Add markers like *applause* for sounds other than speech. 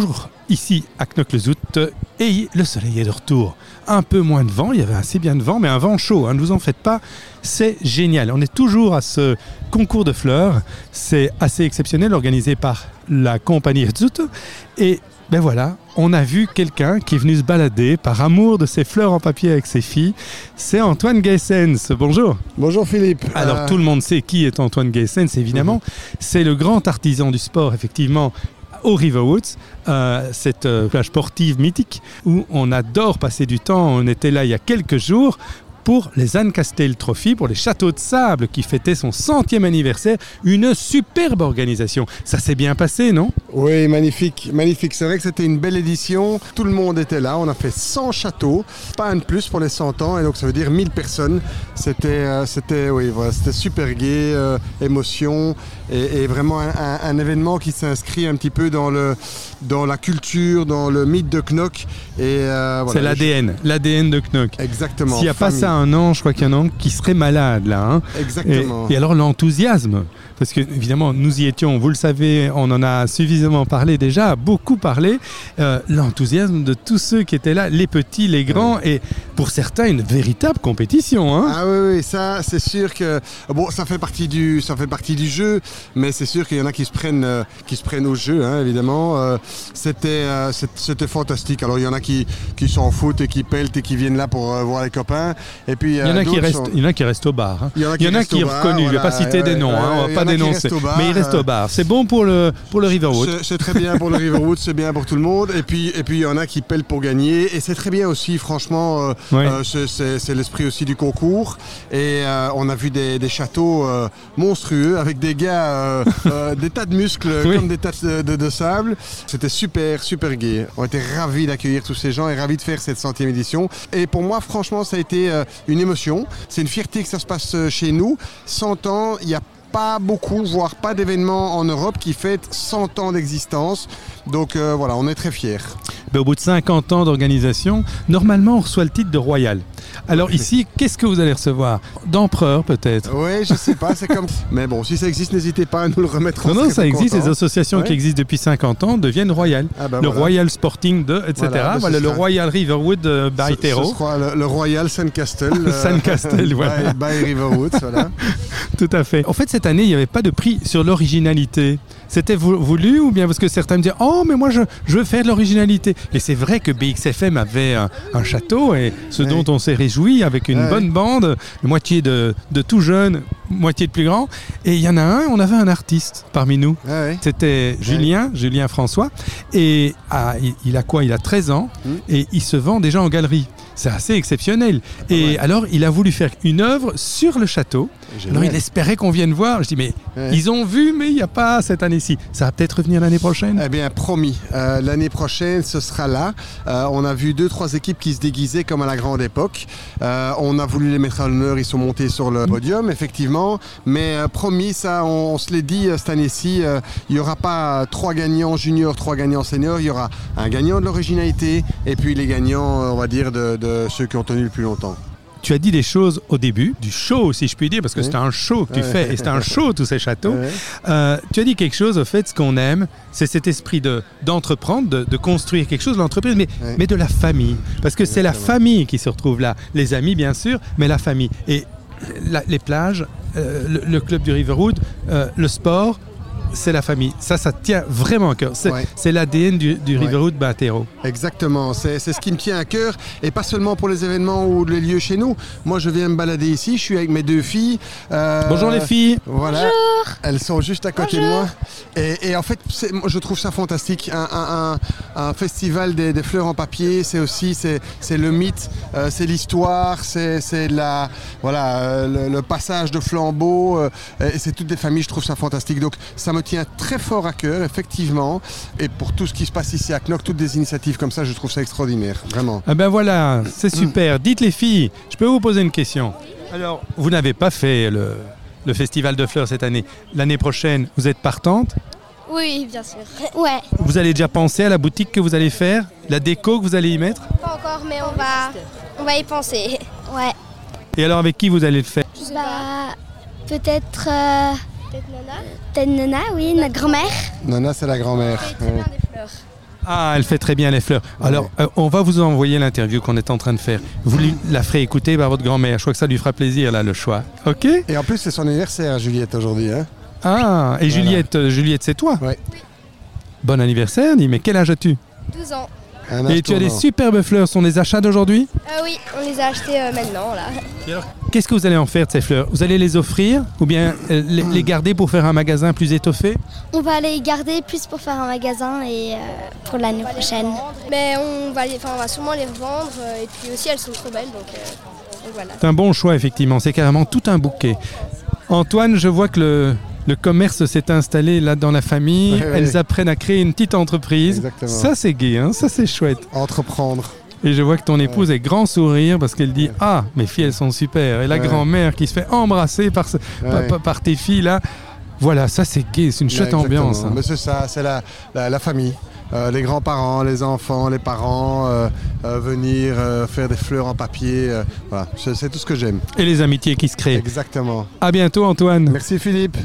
toujours ici à Knock-le-Zout et le soleil est de retour. Un peu moins de vent, il y avait assez bien de vent, mais un vent chaud, hein, ne vous en faites pas, c'est génial. On est toujours à ce concours de fleurs, c'est assez exceptionnel, organisé par la compagnie Zout. Et ben voilà, on a vu quelqu'un qui est venu se balader par amour de ses fleurs en papier avec ses filles. C'est Antoine Geissens. Bonjour. Bonjour Philippe. Alors Euh, tout le monde sait qui est Antoine Geissens, évidemment. C'est le grand artisan du sport, effectivement, au Riverwoods, euh, cette euh, plage sportive mythique où on adore passer du temps. On était là il y a quelques jours pour les Anne Castel Trophy, pour les Châteaux de Sable qui fêtaient son centième anniversaire. Une superbe organisation. Ça s'est bien passé, non? Oui, magnifique, magnifique. C'est vrai que c'était une belle édition. Tout le monde était là. On a fait 100 châteaux, pas un de plus pour les 100 ans, et donc ça veut dire 1000 personnes. C'était, euh, c'était, oui, c'était super gai, euh, émotion, et, vraiment un événement qui s'inscrit un petit peu dans le, dans la culture, dans le mythe de Knock. Et euh, voilà, C'est l'ADN, l'ADN de Knock. Exactement. S'il n'y a pas ça un an, je crois qu'il y en a un qui serait malade là. hein. Et, Exactement. et alors l'enthousiasme, parce que évidemment nous y étions, vous le savez, on en a suffisamment parlé déjà, beaucoup parlé, euh, l'enthousiasme de tous ceux qui étaient là, les petits, les grands, et pour certains une véritable compétition. hein. Ah oui, oui, ça, c'est sûr que bon, ça fait partie du, ça fait partie du jeu, mais c'est sûr qu'il y en a qui se prennent, euh, qui se prennent au jeu, hein, évidemment. Euh, c'était, c'était fantastique. Alors il y en a qui, qui s'en foutent et qui peltent et qui viennent là pour voir les copains. Et puis Il y en a qui restent, sont- il y ne restent au bar. hein. Il y en a en a qui bar, reconnus, je ne vais pas citer des ouais, noms, hein, on va pas en a qui dénoncer, bar, mais ils restent euh, au bar. C'est bon pour le, pour le Riverwood. C'est- très bien pour le Riverwood, c'est bien pour tout le monde. Et puis, et puis il y en a qui pellent pour gagner. Et c'est très bien aussi, franchement. euh, euh, c'est- l'esprit aussi du concours. Et on a vu des, des châteaux monstrueux avec des gars, des tas de muscles *laughs* Oui. comme des tas de, de- de sable. C'était super, super gai. On était ravis d'accueillir tous ces gens et ravis de faire cette centième édition. Et pour moi, franchement, ça a été une émotion. C'est une fierté que ça se passe chez nous. 100 ans, il y a pas beaucoup, voire pas d'événements en Europe qui fêtent 100 ans d'existence. Donc euh, voilà, on est très fiers. Ben, au bout de 50 ans d'organisation, normalement on reçoit le titre de royal. Alors ici, qu'est-ce que vous allez recevoir D'empereur peut-être Oui, je sais pas, c'est comme. *laughs* Mais bon, si ça existe, n'hésitez pas à nous le remettre. on Non, non, ça existe. Les associations qui existent depuis 50 ans deviennent royales. Ah bah le voilà. Royal Sporting de, etc. Voilà, bah, le sera- Royal Riverwood euh, by ce le, le Royal Sandcastle. *laughs* euh, Sandcastle, voilà. By, by Riverwood, voilà. *laughs* Tout à fait. En fait, cette année, il n'y avait pas de prix sur l'originalité. C'était vou- voulu ou bien parce que certains me disaient Oh, mais moi, je, je veux faire de l'originalité. Et c'est vrai que BXFM avait un, un château et ce Ouais. dont on s'est réjoui avec une Ouais. bonne bande, moitié de, de tout jeunes, moitié de plus grands. Et il y en a un, on avait un artiste parmi nous. Ah ouais. C'était Julien, Julien François. Et ah, il, il a quoi? Il a 13 ans Mm. et il se vend déjà en galerie. C'est assez exceptionnel. Et alors, il a voulu faire une œuvre sur le château. Alors, il espérait qu'on vienne voir. Je dis, mais Ouais. ils ont vu, mais il n'y a pas cette année-ci. Ça va peut-être revenir l'année prochaine. Eh bien, promis. Euh, L'année prochaine, ce sera là. Euh, on a vu deux, trois équipes qui se déguisaient comme à la grande époque. Euh, on a voulu les mettre à l'honneur. Ils sont montés sur le podium, effectivement. Mais promis, ça, on, on se l'est dit cette année-ci. il n'y aura pas trois gagnants juniors, trois gagnants seniors. Il y aura un gagnant de l'originalité et puis les gagnants, on va dire, de, de ceux qui ont tenu le plus longtemps. Tu as dit des choses au début, du show, si je puis dire, parce que Oui. c'est un show que tu fais, et c'est un show, tous ces châteaux. Euh, tu as dit quelque chose, au fait, ce qu'on aime, c'est cet esprit de, d'entreprendre, de, de construire quelque chose, l'entreprise, mais, mais de la famille. Parce que c'est la famille qui se retrouve là. Les amis, bien sûr, mais la famille. Et la- les plages, euh, le, le club du Riverwood, euh, le sport, c'est la famille. Ça, ça tient vraiment à cœur. C'est, Ouais. c'est l'ADN du, du Ouais. Riverwood Batero. Exactement, c'est c'est ce qui me tient à cœur et pas seulement pour les événements ou les lieux chez nous. Moi, je viens me balader ici, je suis avec mes deux filles. Euh, Bonjour les filles. Voilà, elles sont juste à côté de moi. Et, et en fait, moi, je trouve ça fantastique. Un, un- un- un festival des, des fleurs en papier, c'est aussi c'est c'est le mythe, euh, c'est l'histoire, c'est c'est la voilà euh, le, le passage de flambeau. euh, et c'est toutes des familles. Je trouve ça fantastique. Donc ça me tient très fort à cœur, effectivement. Et pour tout ce qui se passe ici à Knock, toutes des initiatives comme ça, je trouve ça extraordinaire, vraiment. Ah ben voilà, c'est super. Dites les filles, je peux vous poser une question. Alors, vous n'avez pas fait le, le festival de fleurs cette année. L'année prochaine, vous êtes partante Oui, bien sûr. Ouais. Vous allez déjà penser à la boutique que vous allez faire La déco que vous allez y mettre Pas encore, mais on va, on va y penser. Ouais. Et alors avec qui vous allez le faire? Bah, peut-être. euh, Peut-être Nana Peut-être Nana, oui, notre grand-mère. Nana, c'est la grand-mère. Ouais. des fleurs. Ah, elle fait très bien les fleurs. Alors, euh, on va vous envoyer l'interview qu'on est en train de faire. Vous lui- la ferez écouter par votre grand-mère. Je crois que ça lui fera plaisir, là, le choix. OK Et en plus, c'est son anniversaire, Juliette, aujourd'hui. Hein Ah, et Juliette, euh, Juliette, c'est toi Ouais. Bon anniversaire, dis, mais quel âge as-tu? 12 ans. Un Et tu as des superbes fleurs, ce sont des achats d'aujourd'hui Euh, oui, on les a achetés euh, maintenant là. Qu'est-ce que vous allez en faire de ces fleurs? Vous allez les offrir ou bien euh, les, les garder pour faire un magasin plus étoffé? On va les garder plus pour faire un magasin et euh, pour l'année prochaine. Mais on va, les, on va sûrement les revendre et puis aussi elles sont trop belles donc, euh, donc voilà. C'est un bon choix, effectivement. C'est carrément tout un bouquet. Antoine, je vois que le, le commerce s'est installé là dans la famille. Ouais, ouais. Elles apprennent à créer une petite entreprise. Exactement. Ça, c'est gai, hein ça, c'est chouette. Entreprendre. Et je vois que ton épouse est grand sourire parce qu'elle dit Ah, mes filles, elles sont super. Et la Ouais. grand-mère qui se fait embrasser par, ce- par- Ouais. par- par tes filles là. Voilà, ça, c'est gai. C'est une chouette Ouais, ambiance. hein. Mais c'est ça, c'est la, la, la famille. Euh, les grands-parents, les enfants, les parents, euh, euh, venir faire des fleurs en papier. voilà, c'est c'est tout ce que j'aime. Et les amitiés qui se créent. Exactement. À bientôt, Antoine. Merci Philippe.